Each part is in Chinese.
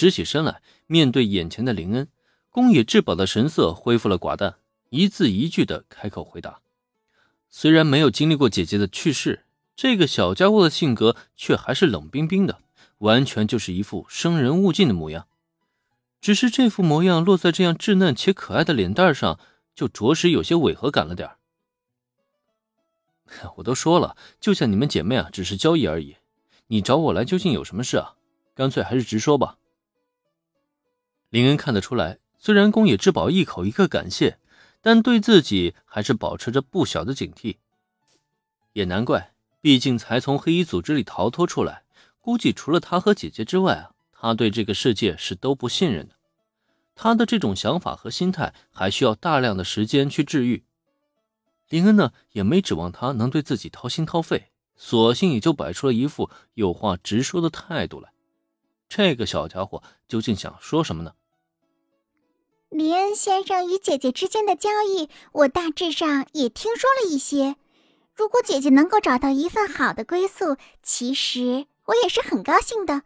直起身来，面对眼前的林恩，宫野志保的神色恢复了寡淡，一字一句的开口回答。虽然没有经历过姐姐的去世，这个小家伙的性格却还是冷冰冰的，完全就是一副生人勿近的模样。只是这副模样落在这样稚嫩且可爱的脸蛋上，就着实有些违和感了点 我都说了，就像你们姐妹啊，只是交易而已。你找我来究竟有什么事啊？干脆还是直说吧。林恩看得出来，虽然宫野志保一口一个感谢，但对自己还是保持着不小的警惕。也难怪，毕竟才从黑衣组织里逃脱出来，估计除了他和姐姐之外啊。他对这个世界是都不信任的，他的这种想法和心态还需要大量的时间去治愈。林恩呢，也没指望他能对自己掏心掏肺，索性也就摆出了一副有话直说的态度来。这个小家伙究竟想说什么呢？林恩先生与姐姐之间的交易，我大致上也听说了一些。如果姐姐能够找到一份好的归宿，其实我也是很高兴的。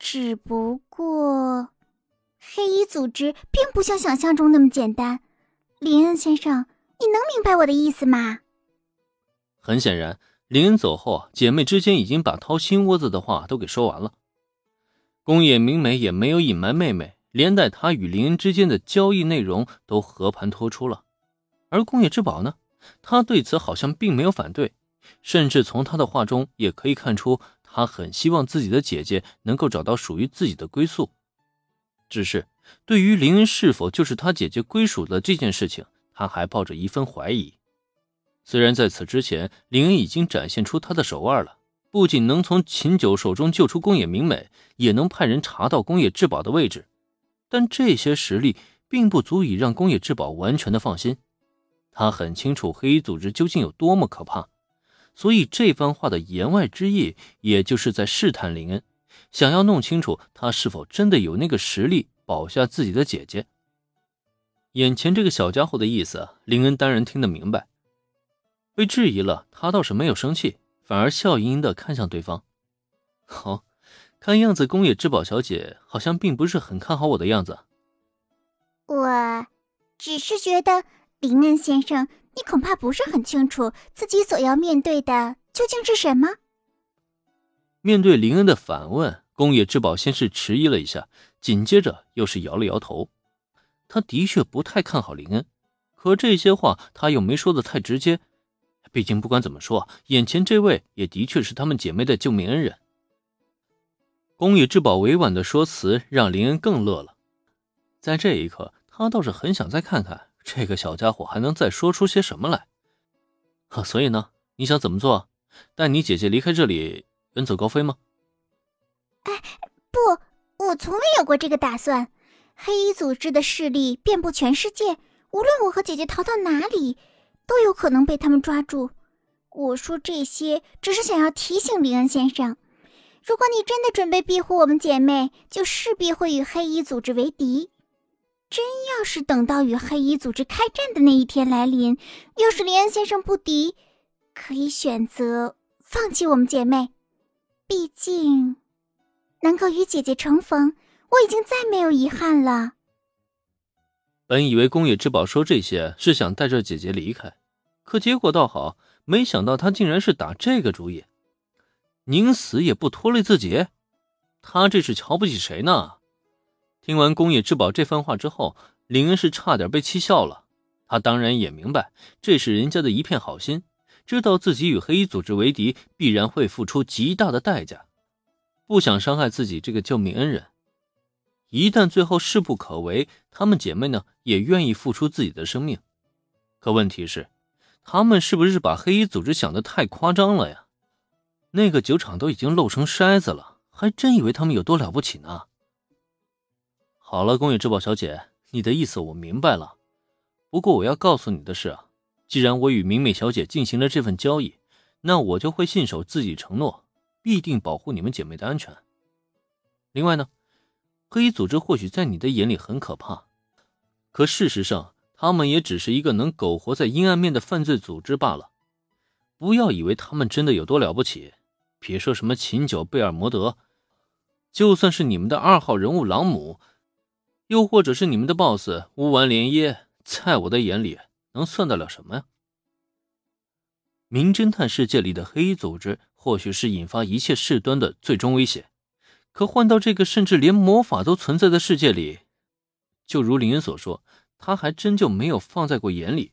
只不过，黑衣组织并不像想象中那么简单。林恩先生，你能明白我的意思吗？很显然，林恩走后，姐妹之间已经把掏心窝子的话都给说完了。宫野明美也没有隐瞒妹妹，连带她与林恩之间的交易内容都和盘托出了。而宫野之宝呢，他对此好像并没有反对，甚至从他的话中也可以看出。他很希望自己的姐姐能够找到属于自己的归宿，只是对于林恩是否就是他姐姐归属的这件事情，他还抱着一份怀疑。虽然在此之前，林恩已经展现出他的手腕了，不仅能从秦九手中救出宫野明美，也能派人查到宫野志保的位置，但这些实力并不足以让宫野志保完全的放心。他很清楚黑衣组织究竟有多么可怕。所以这番话的言外之意，也就是在试探林恩，想要弄清楚他是否真的有那个实力保下自己的姐姐。眼前这个小家伙的意思，林恩当然听得明白。被质疑了，他倒是没有生气，反而笑盈盈的看向对方。好，看样子宫野之宝小姐好像并不是很看好我的样子。我只是觉得林恩先生。你恐怕不是很清楚自己所要面对的究竟是什么。面对林恩的反问，宫野志保先是迟疑了一下，紧接着又是摇了摇头。他的确不太看好林恩，可这些话他又没说的太直接。毕竟不管怎么说，眼前这位也的确是他们姐妹的救命恩人。宫野志保委婉的说辞让林恩更乐了。在这一刻，他倒是很想再看看。这个小家伙还能再说出些什么来？啊，所以呢，你想怎么做？带你姐姐离开这里，远走高飞吗？哎，不，我从未有过这个打算。黑衣组织的势力遍布全世界，无论我和姐姐逃到哪里，都有可能被他们抓住。我说这些，只是想要提醒林恩先生，如果你真的准备庇护我们姐妹，就势必会与黑衣组织为敌。真要是等到与黑衣组织开战的那一天来临，要是林恩先生不敌，可以选择放弃我们姐妹。毕竟，能够与姐姐重逢，我已经再没有遗憾了。本以为宫野之宝说这些是想带着姐姐离开，可结果倒好，没想到他竟然是打这个主意，宁死也不拖累自己。他这是瞧不起谁呢？听完宫野之宝这番话之后，林恩是差点被气笑了。他当然也明白，这是人家的一片好心，知道自己与黑衣组织为敌，必然会付出极大的代价，不想伤害自己这个救命恩人。一旦最后势不可为，她们姐妹呢也愿意付出自己的生命。可问题是，他们是不是把黑衣组织想的太夸张了呀？那个酒厂都已经漏成筛子了，还真以为他们有多了不起呢？好了，宫野之宝小姐，你的意思我明白了。不过我要告诉你的是，既然我与明美小姐进行了这份交易，那我就会信守自己承诺，必定保护你们姐妹的安全。另外呢，黑衣组织或许在你的眼里很可怕，可事实上，他们也只是一个能苟活在阴暗面的犯罪组织罢了。不要以为他们真的有多了不起，别说什么秦九、贝尔摩德。就算是你们的二号人物朗姆，又或者是你们的 boss 乌丸莲耶，在我的眼里，能算得了什么呀？名侦探世界里的黑衣组织，或许是引发一切事端的最终威胁，可换到这个甚至连魔法都存在的世界里，就如林恩所说，他还真就没有放在过眼里。